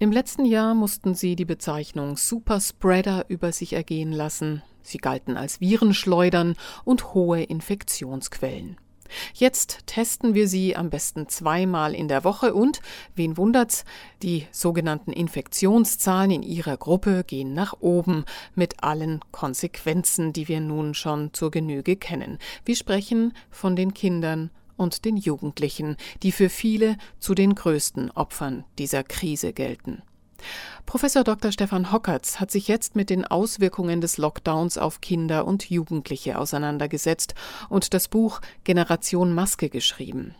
Im letzten Jahr mussten sie die Bezeichnung Superspreader über sich ergehen lassen. Sie galten als Virenschleudern und hohe Infektionsquellen. Jetzt testen wir sie am besten zweimal in der Woche und, wen wundert's, die sogenannten Infektionszahlen in ihrer Gruppe gehen nach oben mit allen Konsequenzen, die wir nun schon zur Genüge kennen. Wir sprechen von den Kindern und den Jugendlichen, die für viele zu den größten Opfern dieser Krise gelten. Professor Dr. Stefan Hockertz hat sich jetzt mit den Auswirkungen des Lockdowns auf Kinder und Jugendliche auseinandergesetzt und das Buch Generation Maske geschrieben.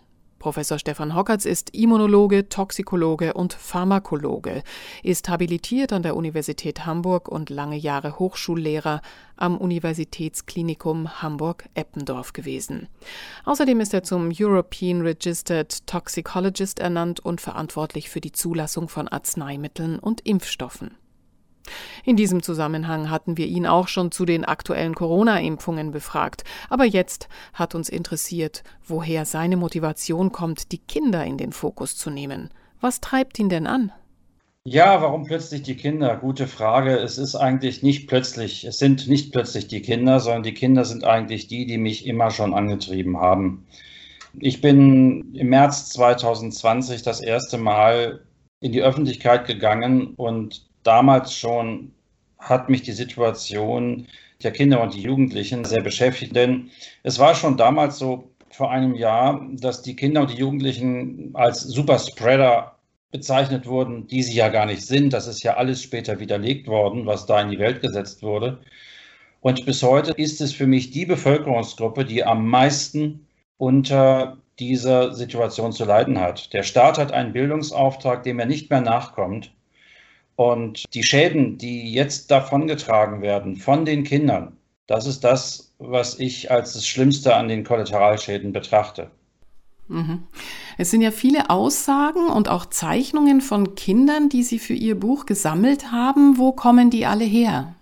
Professor Stefan Hockertz ist Immunologe, Toxikologe und Pharmakologe, ist habilitiert an der Universität Hamburg und lange Jahre Hochschullehrer am Universitätsklinikum Hamburg-Eppendorf gewesen. Außerdem ist er zum European Registered Toxicologist ernannt und verantwortlich für die Zulassung von Arzneimitteln und Impfstoffen. In diesem Zusammenhang hatten wir ihn auch schon zu den aktuellen Corona-Impfungen befragt. Aber jetzt hat uns interessiert, woher seine Motivation kommt, die Kinder in den Fokus zu nehmen. Was treibt ihn denn an? Ja, warum plötzlich die Kinder? Gute Frage. Es ist eigentlich nicht plötzlich, es sind nicht plötzlich die Kinder, sondern die Kinder sind eigentlich die, die mich immer schon angetrieben haben. Ich bin im März 2020 das erste Mal in die Öffentlichkeit gegangen und damals schon hat mich die Situation der Kinder und die Jugendlichen sehr beschäftigt, denn es war schon damals so vor einem Jahr, dass die Kinder und die Jugendlichen als Superspreader bezeichnet wurden, die sie ja gar nicht sind. Das ist ja alles später widerlegt worden, was da in die Welt gesetzt wurde. Und bis heute ist es für mich die Bevölkerungsgruppe, die am meisten unter dieser Situation zu leiden hat. Der Staat hat einen Bildungsauftrag, dem er nicht mehr nachkommt. Und die Schäden, die jetzt davongetragen werden von den Kindern, das ist das, was ich als das Schlimmste an den Kollateralschäden betrachte. Mhm. Es sind ja viele Aussagen und auch Zeichnungen von Kindern, die Sie für Ihr Buch gesammelt haben. Wo kommen die alle her?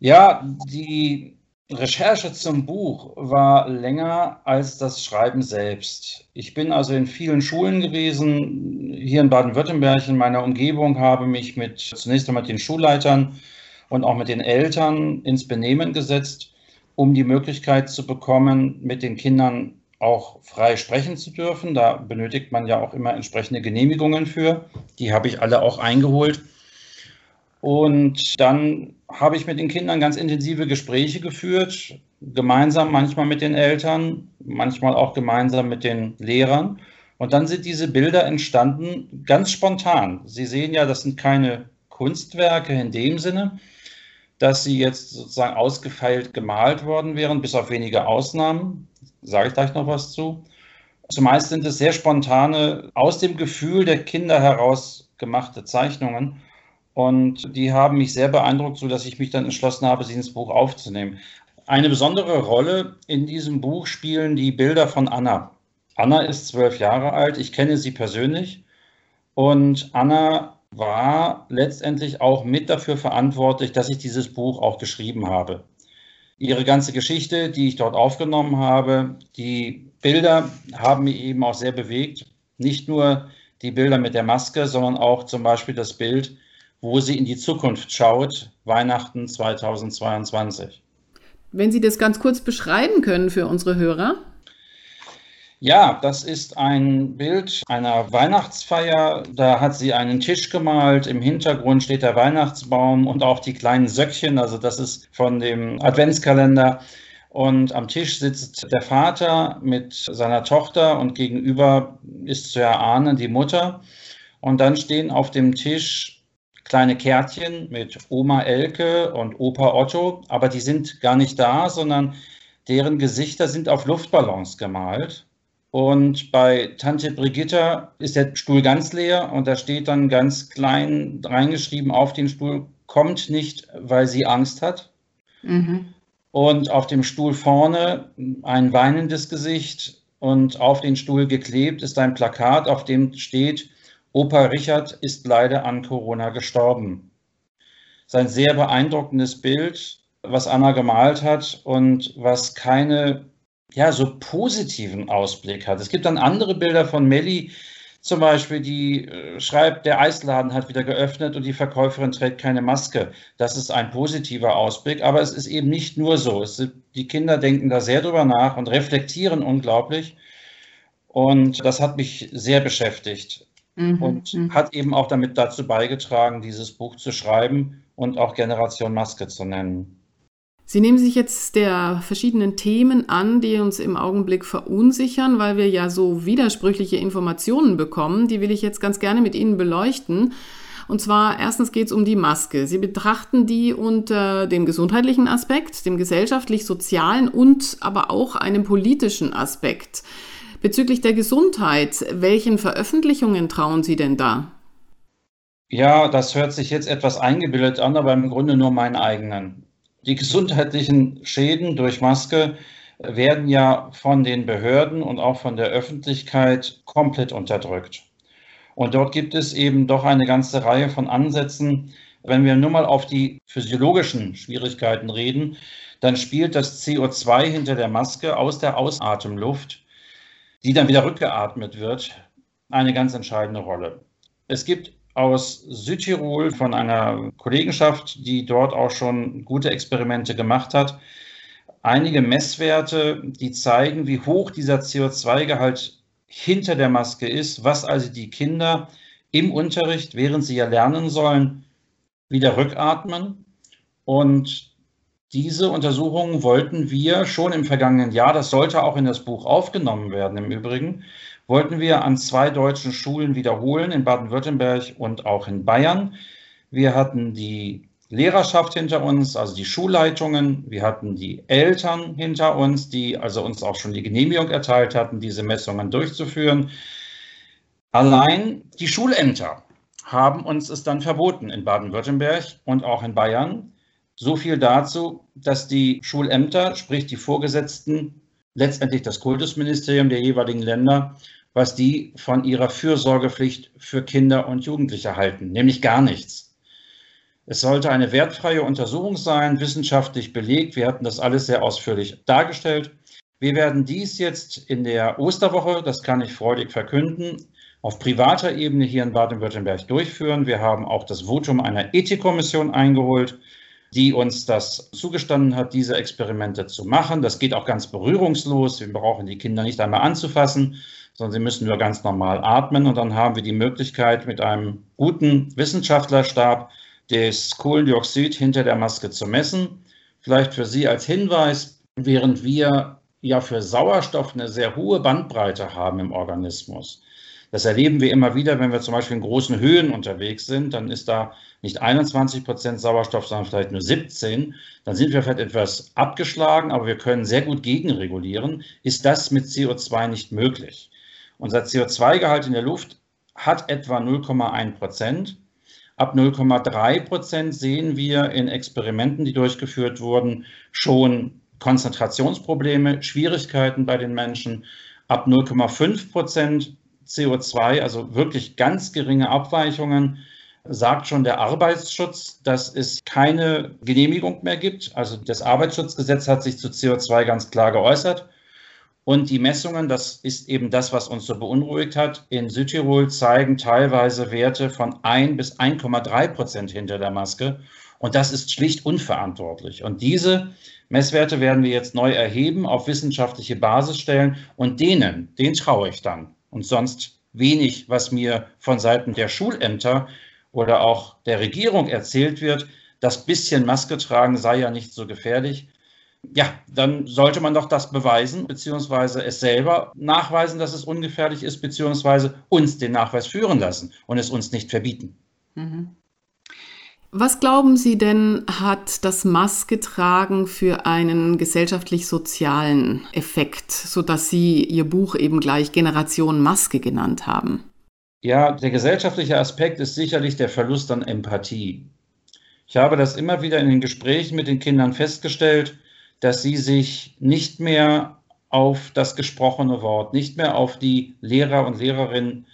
Ja, die Recherche zum Buch war länger als das Schreiben selbst. Ich bin also in vielen Schulen gewesen, hier in Baden-Württemberg in meiner Umgebung, habe mich mit zunächst einmal mit den Schulleitern und auch mit den Eltern ins Benehmen gesetzt, um die Möglichkeit zu bekommen, mit den Kindern auch frei sprechen zu dürfen. Da benötigt man ja auch immer entsprechende Genehmigungen für. Die habe ich alle auch eingeholt. Und dann habe ich mit den Kindern ganz intensive Gespräche geführt, gemeinsam manchmal mit den Eltern, manchmal auch gemeinsam mit den Lehrern. Und dann sind diese Bilder entstanden ganz spontan. Sie sehen ja, das sind keine Kunstwerke in dem Sinne, dass sie jetzt sozusagen ausgefeilt gemalt worden wären, bis auf wenige Ausnahmen. Sage ich gleich noch was zu. Zumeist sind es sehr spontane, aus dem Gefühl der Kinder heraus gemachte Zeichnungen. Und die haben mich sehr beeindruckt, sodass ich mich dann entschlossen habe, sie ins Buch aufzunehmen. Eine besondere Rolle in diesem Buch spielen die Bilder von Anna. Anna ist zwölf Jahre alt, ich kenne sie persönlich und Anna war letztendlich auch mit dafür verantwortlich, dass ich dieses Buch auch geschrieben habe. Ihre ganze Geschichte, die ich dort aufgenommen habe, die Bilder haben mich eben auch sehr bewegt. Nicht nur die Bilder mit der Maske, sondern auch zum Beispiel das Bild, wo sie in die Zukunft schaut, Weihnachten 2022. Wenn Sie das ganz kurz beschreiben können für unsere Hörer. Ja, das ist ein Bild einer Weihnachtsfeier. Da hat sie einen Tisch gemalt. Im Hintergrund steht der Weihnachtsbaum und auch die kleinen Söckchen. Also das ist von dem Adventskalender. Und am Tisch sitzt der Vater mit seiner Tochter und gegenüber ist zu erahnen die Mutter. Und dann stehen auf dem Tisch kleine Kärtchen mit Oma Elke und Opa Otto, aber die sind gar nicht da, sondern deren Gesichter sind auf Luftballons gemalt. Und bei Tante Brigitta ist der Stuhl ganz leer und da steht dann ganz klein reingeschrieben auf den Stuhl, kommt nicht, weil sie Angst hat. Mhm. Und auf dem Stuhl vorne ein weinendes Gesicht und auf den Stuhl geklebt ist ein Plakat, auf dem steht, Opa Richard ist leider an Corona gestorben. Sein sehr beeindruckendes Bild, was Anna gemalt hat und was keine ja, so positiven Ausblick hat. Es gibt dann andere Bilder von Melli, zum Beispiel, die äh, schreibt, der Eisladen hat wieder geöffnet und die Verkäuferin trägt keine Maske. Das ist ein positiver Ausblick, aber es ist eben nicht nur so. Es, die Kinder denken da sehr drüber nach und reflektieren unglaublich. Und das hat mich sehr beschäftigt mhm. und mhm. hat eben auch damit dazu beigetragen, dieses Buch zu schreiben und auch Generation Maske zu nennen. Sie nehmen sich jetzt der verschiedenen Themen an, die uns im Augenblick verunsichern, weil wir ja so widersprüchliche Informationen bekommen. Die will ich jetzt ganz gerne mit Ihnen beleuchten. Und zwar erstens geht es um die Maske. Sie betrachten die unter dem gesundheitlichen Aspekt, dem gesellschaftlich-sozialen und aber auch einem politischen Aspekt. Bezüglich der Gesundheit, welchen Veröffentlichungen trauen Sie denn da? Ja, das hört sich jetzt etwas eingebildet an, aber im Grunde nur meinen eigenen. Die gesundheitlichen Schäden durch Maske werden ja von den Behörden und auch von der Öffentlichkeit komplett unterdrückt. Und dort gibt es eben doch eine ganze Reihe von Ansätzen. Wenn wir nur mal auf die physiologischen Schwierigkeiten reden, dann spielt das CO2 hinter der Maske aus der Ausatemluft, die dann wieder rückgeatmet wird, eine ganz entscheidende Rolle. Es gibt aus Südtirol von einer Kollegenschaft, die dort auch schon gute Experimente gemacht hat. Einige Messwerte, die zeigen, wie hoch dieser CO2-Gehalt hinter der Maske ist, was also die Kinder im Unterricht, während sie ja lernen sollen, wieder rückatmen. Und diese Untersuchungen wollten wir schon im vergangenen Jahr, das sollte auch in das Buch aufgenommen werden im Übrigen, wollten wir an zwei deutschen Schulen wiederholen, in Baden-Württemberg und auch in Bayern. Wir hatten die Lehrerschaft hinter uns, also die Schulleitungen. Wir hatten die Eltern hinter uns, die also uns auch schon die Genehmigung erteilt hatten, diese Messungen durchzuführen. Allein die Schulämter haben uns es dann verboten in Baden-Württemberg und auch in Bayern. So viel dazu, dass die Schulämter, sprich die Vorgesetzten, letztendlich das Kultusministerium der jeweiligen Länder, was die von ihrer Fürsorgepflicht für Kinder und Jugendliche halten, nämlich gar nichts. Es sollte eine wertfreie Untersuchung sein, wissenschaftlich belegt. Wir hatten das alles sehr ausführlich dargestellt. Wir werden dies jetzt in der Osterwoche, das kann ich freudig verkünden, auf privater Ebene hier in Baden-Württemberg durchführen. Wir haben auch das Votum einer Ethikkommission eingeholt, die uns das zugestanden hat, diese Experimente zu machen. Das geht auch ganz berührungslos. Wir brauchen die Kinder nicht einmal anzufassen sondern sie müssen nur ganz normal atmen. Und dann haben wir die Möglichkeit, mit einem guten Wissenschaftlerstab das Kohlendioxid hinter der Maske zu messen. Vielleicht für Sie als Hinweis, während wir ja für Sauerstoff eine sehr hohe Bandbreite haben im Organismus. Das erleben wir immer wieder, wenn wir zum Beispiel in großen Höhen unterwegs sind, dann ist da nicht 21 Prozent Sauerstoff, sondern vielleicht nur 17. Dann sind wir vielleicht etwas abgeschlagen, aber wir können sehr gut gegenregulieren. Ist das mit CO2 nicht möglich? Unser CO2-Gehalt in der Luft hat etwa 0,1 Prozent. Ab 0,3 Prozent sehen wir in Experimenten, die durchgeführt wurden, schon Konzentrationsprobleme, Schwierigkeiten bei den Menschen. Ab 0,5 Prozent CO2, also wirklich ganz geringe Abweichungen, sagt schon der Arbeitsschutz, dass es keine Genehmigung mehr gibt. Also das Arbeitsschutzgesetz hat sich zu CO2 ganz klar geäußert. Und die Messungen, das ist eben das, was uns so beunruhigt hat, in Südtirol zeigen teilweise Werte von 1 bis 1,3 Prozent hinter der Maske. Und das ist schlicht unverantwortlich. Und diese Messwerte werden wir jetzt neu erheben, auf wissenschaftliche Basis stellen. Und denen, denen traue ich dann. Und sonst wenig, was mir von Seiten der Schulämter oder auch der Regierung erzählt wird, das bisschen Maske tragen sei ja nicht so gefährlich ja, dann sollte man doch das beweisen, beziehungsweise es selber nachweisen, dass es ungefährlich ist, beziehungsweise uns den Nachweis führen lassen und es uns nicht verbieten. Mhm. Was glauben Sie denn, hat das Masketragen für einen gesellschaftlich-sozialen Effekt, sodass Sie Ihr Buch eben gleich Generation Maske genannt haben? Ja, der gesellschaftliche Aspekt ist sicherlich der Verlust an Empathie. Ich habe das immer wieder in den Gesprächen mit den Kindern festgestellt, dass sie sich nicht mehr auf das gesprochene Wort, nicht mehr auf die Lehrer und Lehrerinnen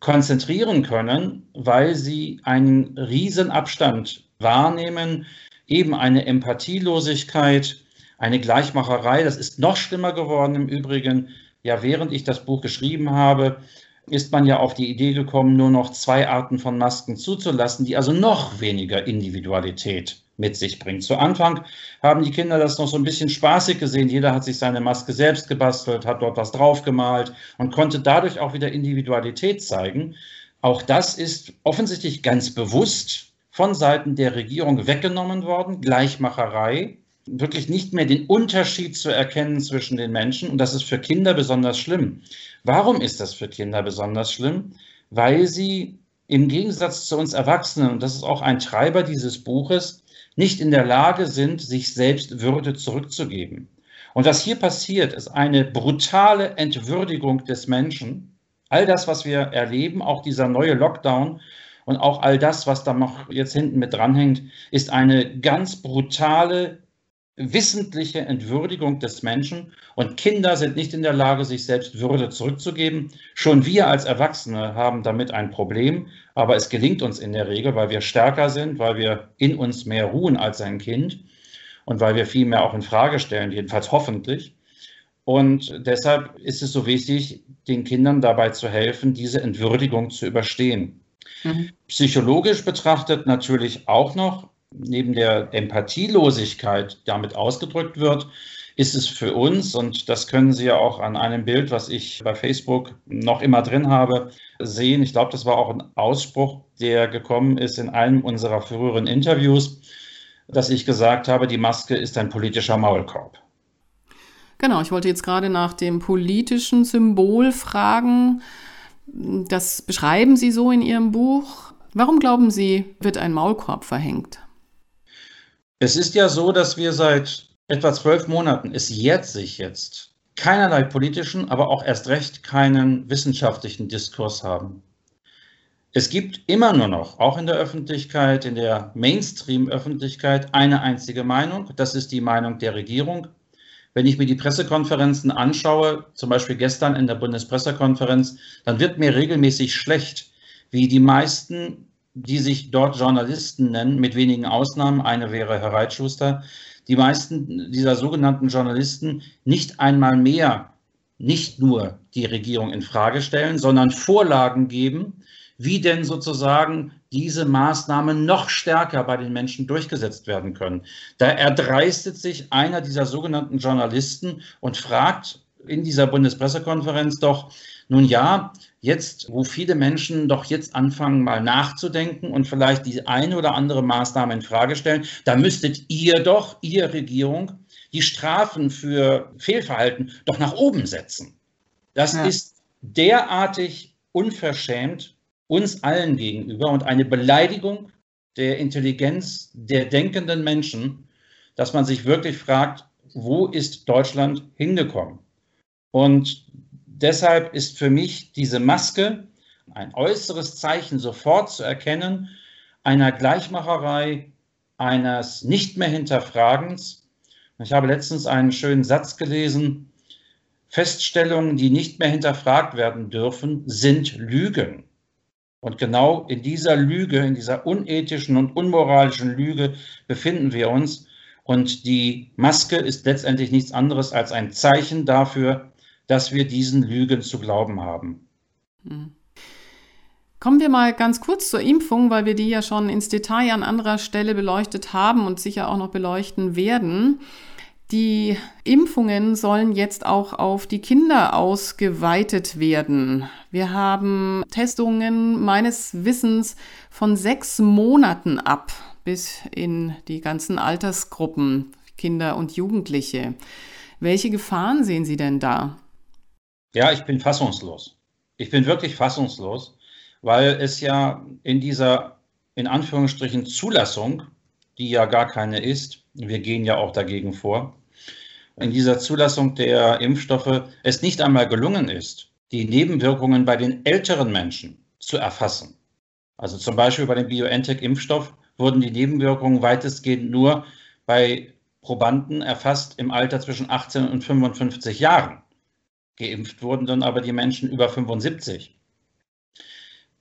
konzentrieren können, weil sie einen riesen Abstand wahrnehmen, eben eine Empathielosigkeit, eine Gleichmacherei. Das ist noch schlimmer geworden im Übrigen. Ja, während ich das Buch geschrieben habe, ist man ja auf die Idee gekommen, nur noch zwei Arten von Masken zuzulassen, die also noch weniger Individualität mit sich bringt. Zu Anfang haben die Kinder das noch so ein bisschen spaßig gesehen. Jeder hat sich seine Maske selbst gebastelt, hat dort was draufgemalt und konnte dadurch auch wieder Individualität zeigen. Auch das ist offensichtlich ganz bewusst von Seiten der Regierung weggenommen worden. Gleichmacherei, wirklich nicht mehr den Unterschied zu erkennen zwischen den Menschen. Und das ist für Kinder besonders schlimm. Warum ist das für Kinder besonders schlimm? Weil sie im Gegensatz zu uns Erwachsenen, und das ist auch ein Treiber dieses Buches, nicht in der Lage sind, sich selbst Würde zurückzugeben. Und was hier passiert, ist eine brutale Entwürdigung des Menschen. All das, was wir erleben, auch dieser neue Lockdown und auch all das, was da noch jetzt hinten mit dranhängt, ist eine ganz brutale wissentliche Entwürdigung des Menschen und Kinder sind nicht in der Lage, sich selbst Würde zurückzugeben. Schon wir als Erwachsene haben damit ein Problem, aber es gelingt uns in der Regel, weil wir stärker sind, weil wir in uns mehr ruhen als ein Kind und weil wir viel mehr auch in Frage stellen, jedenfalls hoffentlich. Und deshalb ist es so wichtig, den Kindern dabei zu helfen, diese Entwürdigung zu überstehen. Mhm. Psychologisch betrachtet natürlich auch noch neben der Empathielosigkeit damit ausgedrückt wird, ist es für uns, und das können Sie ja auch an einem Bild, was ich bei Facebook noch immer drin habe, sehen. Ich glaube, das war auch ein Ausspruch, der gekommen ist in einem unserer früheren Interviews, dass ich gesagt habe, die Maske ist ein politischer Maulkorb. Genau, ich wollte jetzt gerade nach dem politischen Symbol fragen. Das beschreiben Sie so in Ihrem Buch. Warum glauben Sie, wird ein Maulkorb verhängt? Es ist ja so, dass wir seit etwa zwölf Monaten, es jährt sich jetzt, keinerlei politischen, aber auch erst recht keinen wissenschaftlichen Diskurs haben. Es gibt immer nur noch, auch in der Öffentlichkeit, in der Mainstream-Öffentlichkeit, eine einzige Meinung. Das ist die Meinung der Regierung. Wenn ich mir die Pressekonferenzen anschaue, zum Beispiel gestern in der Bundespressekonferenz, dann wird mir regelmäßig schlecht, wie die meisten die sich dort Journalisten nennen, mit wenigen Ausnahmen. Eine wäre Herr Reitschuster. Die meisten dieser sogenannten Journalisten nicht einmal mehr, nicht nur die Regierung in Frage stellen, sondern Vorlagen geben, wie denn sozusagen diese Maßnahmen noch stärker bei den Menschen durchgesetzt werden können. Da erdreistet sich einer dieser sogenannten Journalisten und fragt in dieser Bundespressekonferenz doch, nun ja, jetzt, wo viele Menschen doch jetzt anfangen, mal nachzudenken und vielleicht die eine oder andere Maßnahme in Frage stellen, da müsstet ihr doch, ihr Regierung, die Strafen für Fehlverhalten doch nach oben setzen. Das ja. ist derartig unverschämt uns allen gegenüber und eine Beleidigung der Intelligenz der denkenden Menschen, dass man sich wirklich fragt, wo ist Deutschland hingekommen? Und deshalb ist für mich diese Maske ein äußeres Zeichen sofort zu erkennen einer Gleichmacherei, eines nicht mehr Hinterfragens. Ich habe letztens einen schönen Satz gelesen. Feststellungen, die nicht mehr hinterfragt werden dürfen, sind Lügen. Und genau in dieser Lüge, in dieser unethischen und unmoralischen Lüge befinden wir uns. Und die Maske ist letztendlich nichts anderes als ein Zeichen dafür, dass wir diesen Lügen zu glauben haben. Hm. Kommen wir mal ganz kurz zur Impfung, weil wir die ja schon ins Detail an anderer Stelle beleuchtet haben und sicher auch noch beleuchten werden. Die Impfungen sollen jetzt auch auf die Kinder ausgeweitet werden. Wir haben Testungen meines Wissens von sechs Monaten ab bis in die ganzen Altersgruppen, Kinder und Jugendliche. Welche Gefahren sehen Sie denn da? Ja, ich bin fassungslos. Ich bin wirklich fassungslos, weil es ja in dieser, in Anführungsstrichen, Zulassung, die ja gar keine ist, wir gehen ja auch dagegen vor, in dieser Zulassung der Impfstoffe es nicht einmal gelungen ist, die Nebenwirkungen bei den älteren Menschen zu erfassen. Also zum Beispiel bei dem BioNTech-Impfstoff wurden die Nebenwirkungen weitestgehend nur bei Probanden erfasst im Alter zwischen 18 und 55 Jahren. Geimpft wurden dann aber die Menschen über 75.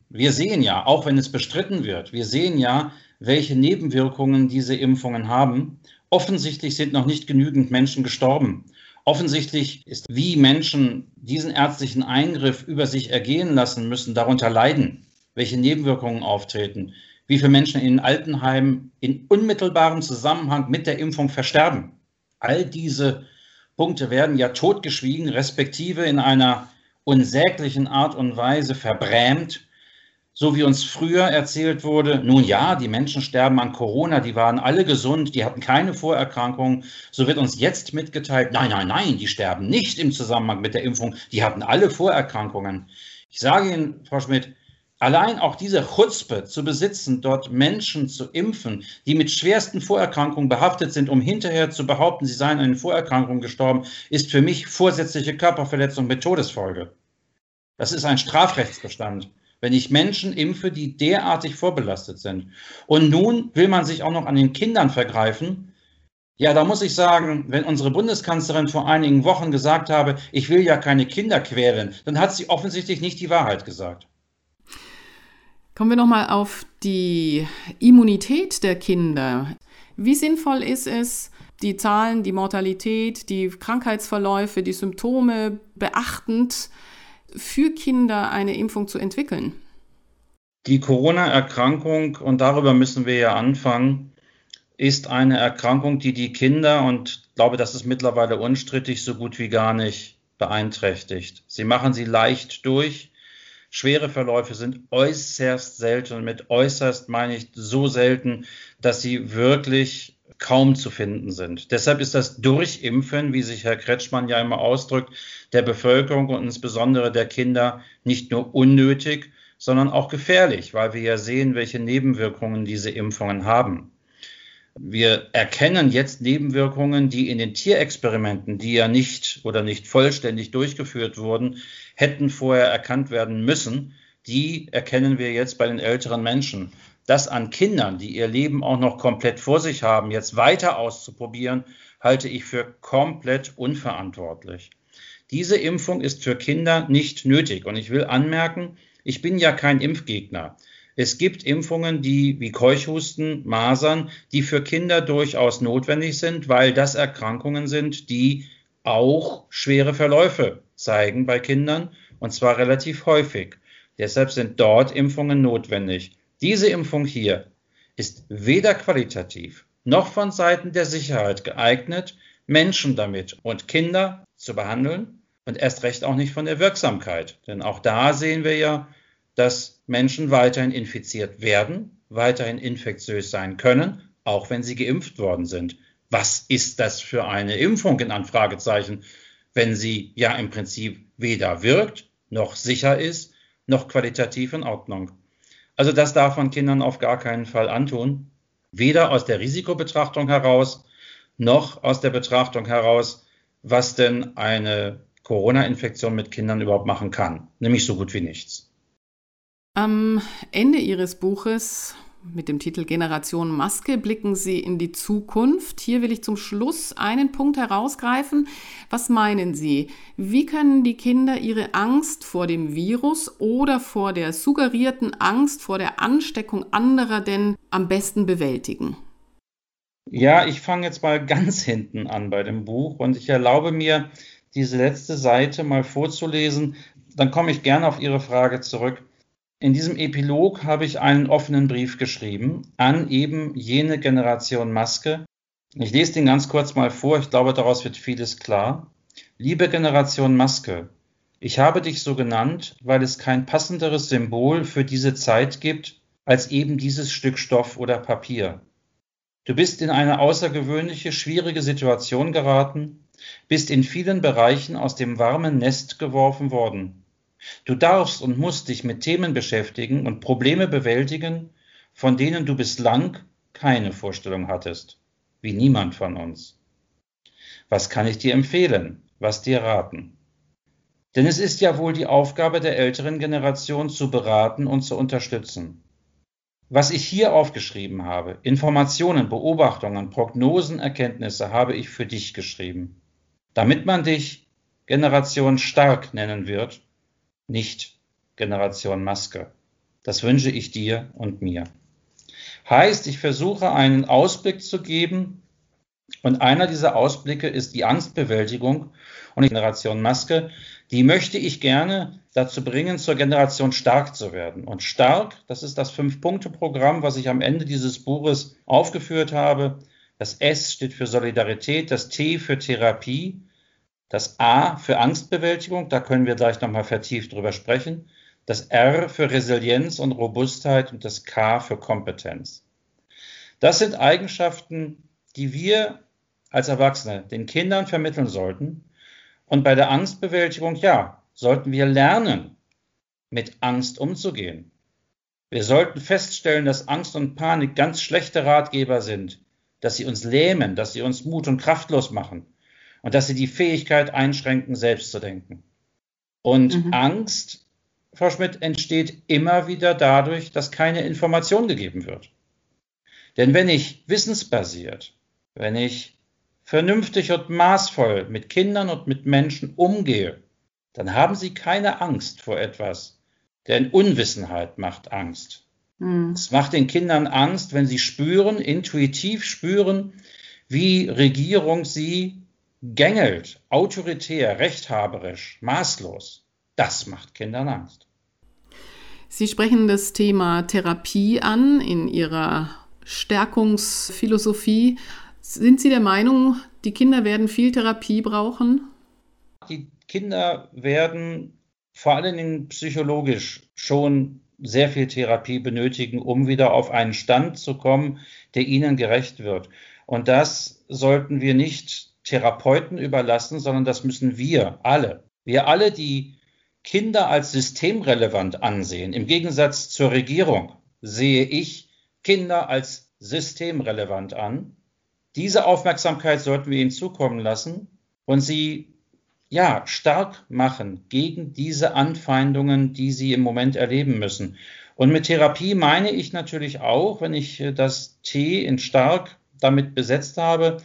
Wir sehen ja, auch wenn es bestritten wird, wir sehen ja, welche Nebenwirkungen diese Impfungen haben. Offensichtlich sind noch nicht genügend Menschen gestorben. Offensichtlich ist, wie Menschen diesen ärztlichen Eingriff über sich ergehen lassen müssen, darunter leiden, welche Nebenwirkungen auftreten, wie viele Menschen in Altenheimen in unmittelbarem Zusammenhang mit der Impfung versterben. All diese Punkte werden ja totgeschwiegen, respektive in einer unsäglichen Art und Weise verbrämt, so wie uns früher erzählt wurde, nun ja, die Menschen sterben an Corona, die waren alle gesund, die hatten keine Vorerkrankungen, so wird uns jetzt mitgeteilt, nein, nein, nein, die sterben nicht im Zusammenhang mit der Impfung, die hatten alle Vorerkrankungen. Ich sage Ihnen, Frau Schmidt, allein auch diese Chutzpe zu besitzen, dort Menschen zu impfen, die mit schwersten Vorerkrankungen behaftet sind, um hinterher zu behaupten, sie seien an den Vorerkrankungen gestorben, ist für mich vorsätzliche Körperverletzung mit Todesfolge. Das ist ein Strafrechtsbestand wenn ich Menschen impfe, die derartig vorbelastet sind. Und nun will man sich auch noch an den Kindern vergreifen. Ja, da muss ich sagen, wenn unsere Bundeskanzlerin vor einigen Wochen gesagt habe, ich will ja keine Kinder quälen, dann hat sie offensichtlich nicht die Wahrheit gesagt. Kommen wir nochmal auf die Immunität der Kinder. Wie sinnvoll ist es, die Zahlen, die Mortalität, die Krankheitsverläufe, die Symptome beachtend für Kinder eine Impfung zu entwickeln? Die Corona-Erkrankung, und darüber müssen wir ja anfangen, ist eine Erkrankung, die die Kinder, und ich glaube, das ist mittlerweile unstrittig, so gut wie gar nicht beeinträchtigt. Sie machen sie leicht durch. Schwere Verläufe sind äußerst selten. Und mit äußerst meine ich so selten, dass sie wirklich kaum zu finden sind. Deshalb ist das Durchimpfen, wie sich Herr Kretschmann ja immer ausdrückt, der Bevölkerung und insbesondere der Kinder nicht nur unnötig, sondern auch gefährlich, weil wir ja sehen, welche Nebenwirkungen diese Impfungen haben. Wir erkennen jetzt Nebenwirkungen, die in den Tierexperimenten, die ja nicht oder nicht vollständig durchgeführt wurden, hätten vorher erkannt werden müssen. Die erkennen wir jetzt bei den älteren Menschen das an Kindern, die ihr Leben auch noch komplett vor sich haben, jetzt weiter auszuprobieren, halte ich für komplett unverantwortlich. Diese Impfung ist für Kinder nicht nötig. Und ich will anmerken, ich bin ja kein Impfgegner. Es gibt Impfungen, die wie Keuchhusten, Masern, die für Kinder durchaus notwendig sind, weil das Erkrankungen sind, die auch schwere Verläufe zeigen bei Kindern, und zwar relativ häufig. Deshalb sind dort Impfungen notwendig. Diese Impfung hier ist weder qualitativ noch von Seiten der Sicherheit geeignet, Menschen damit und Kinder zu behandeln und erst recht auch nicht von der Wirksamkeit. Denn auch da sehen wir ja, dass Menschen weiterhin infiziert werden, weiterhin infektiös sein können, auch wenn sie geimpft worden sind. Was ist das für eine Impfung in Anfragezeichen, wenn sie ja im Prinzip weder wirkt, noch sicher ist, noch qualitativ in Ordnung? Also das darf man Kindern auf gar keinen Fall antun. Weder aus der Risikobetrachtung heraus, noch aus der Betrachtung heraus, was denn eine Corona-Infektion mit Kindern überhaupt machen kann. Nämlich so gut wie nichts. Am Ende Ihres Buches mit dem Titel Generation Maske blicken Sie in die Zukunft. Hier will ich zum Schluss einen Punkt herausgreifen. Was meinen Sie? Wie können die Kinder ihre Angst vor dem Virus oder vor der suggerierten Angst vor der Ansteckung anderer denn am besten bewältigen? Ja, ich fange jetzt mal ganz hinten an bei dem Buch und ich erlaube mir, diese letzte Seite mal vorzulesen. Dann komme ich gerne auf Ihre Frage zurück. In diesem Epilog habe ich einen offenen Brief geschrieben an eben jene Generation Maske. Ich lese den ganz kurz mal vor, ich glaube, daraus wird vieles klar. Liebe Generation Maske, ich habe dich so genannt, weil es kein passenderes Symbol für diese Zeit gibt als eben dieses Stück Stoff oder Papier. Du bist in eine außergewöhnliche, schwierige Situation geraten, bist in vielen Bereichen aus dem warmen Nest geworfen worden. Du darfst und musst dich mit Themen beschäftigen und Probleme bewältigen, von denen du bislang keine Vorstellung hattest, wie niemand von uns. Was kann ich dir empfehlen, was dir raten? Denn es ist ja wohl die Aufgabe der älteren Generation zu beraten und zu unterstützen. Was ich hier aufgeschrieben habe, Informationen, Beobachtungen, Prognosen, Erkenntnisse, habe ich für dich geschrieben, damit man dich Generation stark nennen wird nicht Generation Maske. Das wünsche ich dir und mir. Heißt, ich versuche einen Ausblick zu geben Und einer dieser Ausblicke ist die Angstbewältigung und die Generation Maske. Die möchte ich gerne dazu bringen, zur Generation stark zu werden. Und stark, das ist das Fünf-Punkte-Programm, was ich am Ende dieses Buches aufgeführt habe. Das S steht für Solidarität, das T für Therapie, das A für Angstbewältigung, da können wir gleich nochmal vertieft drüber sprechen, das R für Resilienz und Robustheit und das K für Kompetenz. Das sind Eigenschaften, die wir als Erwachsene den Kindern vermitteln sollten. Und bei der Angstbewältigung, ja, sollten wir lernen, mit Angst umzugehen. Wir sollten feststellen, dass Angst und Panik ganz schlechte Ratgeber sind, dass sie uns lähmen, dass sie uns mut- und kraftlos machen und dass sie die Fähigkeit einschränken, selbst zu denken. Und mhm. Angst, Frau Schmidt, entsteht immer wieder dadurch, dass keine Information gegeben wird. Denn wenn ich wissensbasiert, wenn ich vernünftig und maßvoll mit Kindern und mit Menschen umgehe, dann haben sie keine Angst vor etwas. Denn Unwissenheit macht Angst. Mhm. Es macht den Kindern Angst, wenn sie spüren, intuitiv spüren, wie Regierung sie gängelt, autoritär, rechthaberisch, maßlos. Das macht Kindern Angst. Sie sprechen das Thema Therapie an in Ihrer Stärkungsphilosophie. Sind Sie der Meinung, die Kinder werden viel Therapie brauchen? Die Kinder werden vor allen Dingen psychologisch schon sehr viel Therapie benötigen, um wieder auf einen Stand zu kommen, der ihnen gerecht wird. Und das sollten wir nicht Therapeuten überlassen, sondern das müssen wir alle. Wir alle, die Kinder als systemrelevant ansehen. Im Gegensatz zur Regierung sehe ich Kinder als systemrelevant an. Diese Aufmerksamkeit sollten wir ihnen zukommen lassen und sie ja, stark machen gegen diese Anfeindungen, die sie im Moment erleben müssen. Und mit Therapie meine ich natürlich auch, wenn ich das T in stark damit besetzt habe,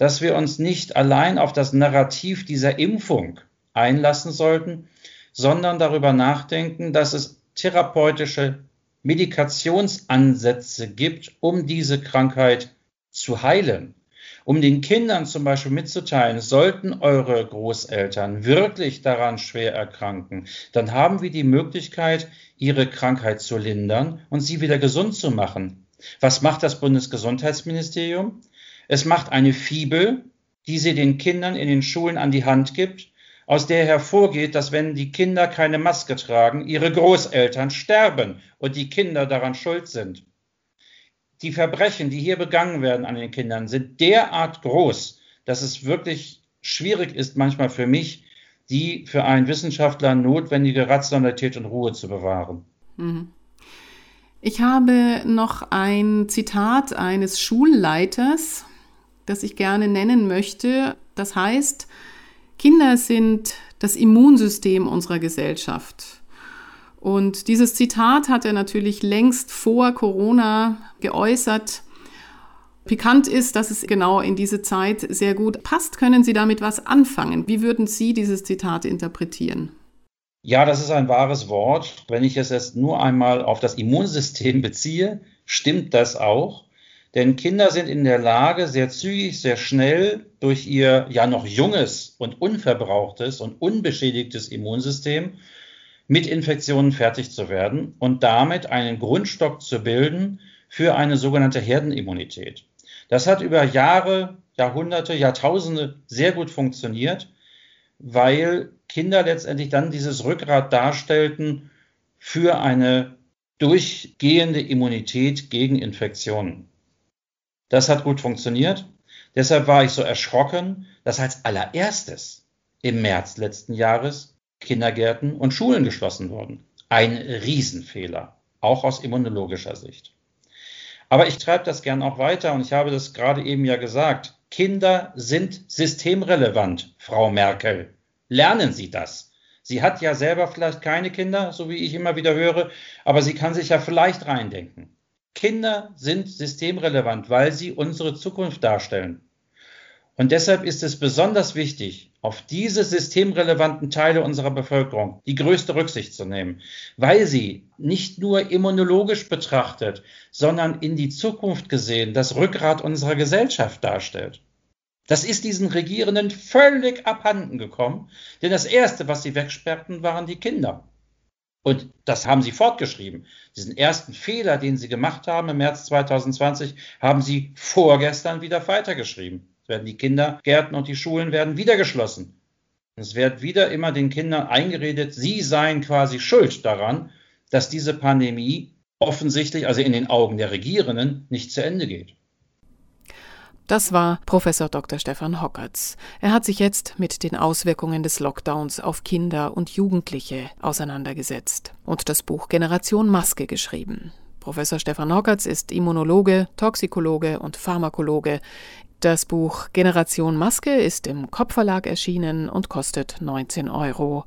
dass wir uns nicht allein auf das Narrativ dieser Impfung einlassen sollten, sondern darüber nachdenken, dass es therapeutische Medikationsansätze gibt, um diese Krankheit zu heilen um den Kindern zum Beispiel mitzuteilen, sollten eure Großeltern wirklich daran schwer erkranken, dann haben wir die Möglichkeit, ihre Krankheit zu lindern und sie wieder gesund zu machen. Was macht das Bundesgesundheitsministerium? Es macht eine Fibel, die sie den Kindern in den Schulen an die Hand gibt, aus der hervorgeht, dass wenn die Kinder keine Maske tragen, ihre Großeltern sterben und die Kinder daran schuld sind die Verbrechen, die hier begangen werden an den Kindern, sind derart groß, dass es wirklich schwierig ist, manchmal für mich, die für einen Wissenschaftler notwendige Rationalität und Ruhe zu bewahren. Mhm. Ich habe noch ein Zitat eines Schulleiters, das ich gerne nennen möchte. Das heißt, Kinder sind das Immunsystem unserer Gesellschaft. Und dieses Zitat hat er natürlich längst vor Corona geäußert. Pikant ist, dass es genau in diese Zeit sehr gut passt. Können Sie damit was anfangen? Wie würden Sie dieses Zitat interpretieren? Ja, das ist ein wahres Wort. Wenn ich es jetzt nur einmal auf das Immunsystem beziehe, stimmt das auch. Denn Kinder sind in der Lage, sehr zügig, sehr schnell durch ihr ja noch junges und unverbrauchtes und unbeschädigtes Immunsystem mit Infektionen fertig zu werden und damit einen Grundstock zu bilden für eine sogenannte Herdenimmunität. Das hat über Jahre, Jahrhunderte, Jahrtausende sehr gut funktioniert, weil Kinder letztendlich dann dieses Rückgrat darstellten für eine durchgehende Immunität gegen Infektionen. Das hat gut funktioniert. Deshalb war ich so erschrocken, dass als allererstes im März letzten Jahres Kindergärten und Schulen geschlossen wurden. Ein Riesenfehler, auch aus immunologischer Sicht. Aber ich treibe das gern auch weiter und ich habe das gerade eben ja gesagt. Kinder sind systemrelevant, Frau Merkel. Lernen Sie das. Sie hat ja selber vielleicht keine Kinder, so wie ich immer wieder höre, aber sie kann sich ja vielleicht reindenken. Kinder sind systemrelevant, weil sie unsere Zukunft darstellen. Und deshalb ist es besonders wichtig, auf diese systemrelevanten Teile unserer Bevölkerung die größte Rücksicht zu nehmen, weil sie nicht nur immunologisch betrachtet, sondern in die Zukunft gesehen das Rückgrat unserer Gesellschaft darstellt. Das ist diesen Regierenden völlig abhanden gekommen, denn das Erste, was sie wegsperrten, waren die Kinder. Und das haben sie fortgeschrieben. Diesen ersten Fehler, den sie gemacht haben im März 2020, haben sie vorgestern wieder weitergeschrieben. Es werden die Kindergärten und die Schulen werden wieder geschlossen. Es wird wieder immer den Kindern eingeredet, sie seien quasi schuld daran, dass diese Pandemie offensichtlich, also in den Augen der Regierenden, nicht zu Ende geht. Das war Professor Dr. Stefan Hockertz. Er hat sich jetzt mit den Auswirkungen des Lockdowns auf Kinder und Jugendliche auseinandergesetzt und das Buch Generation Maske geschrieben. Professor Stefan Hockertz ist Immunologe, Toxikologe und Pharmakologe. Das Buch Generation Maske ist im Kopfverlag erschienen und kostet 19,99 Euro.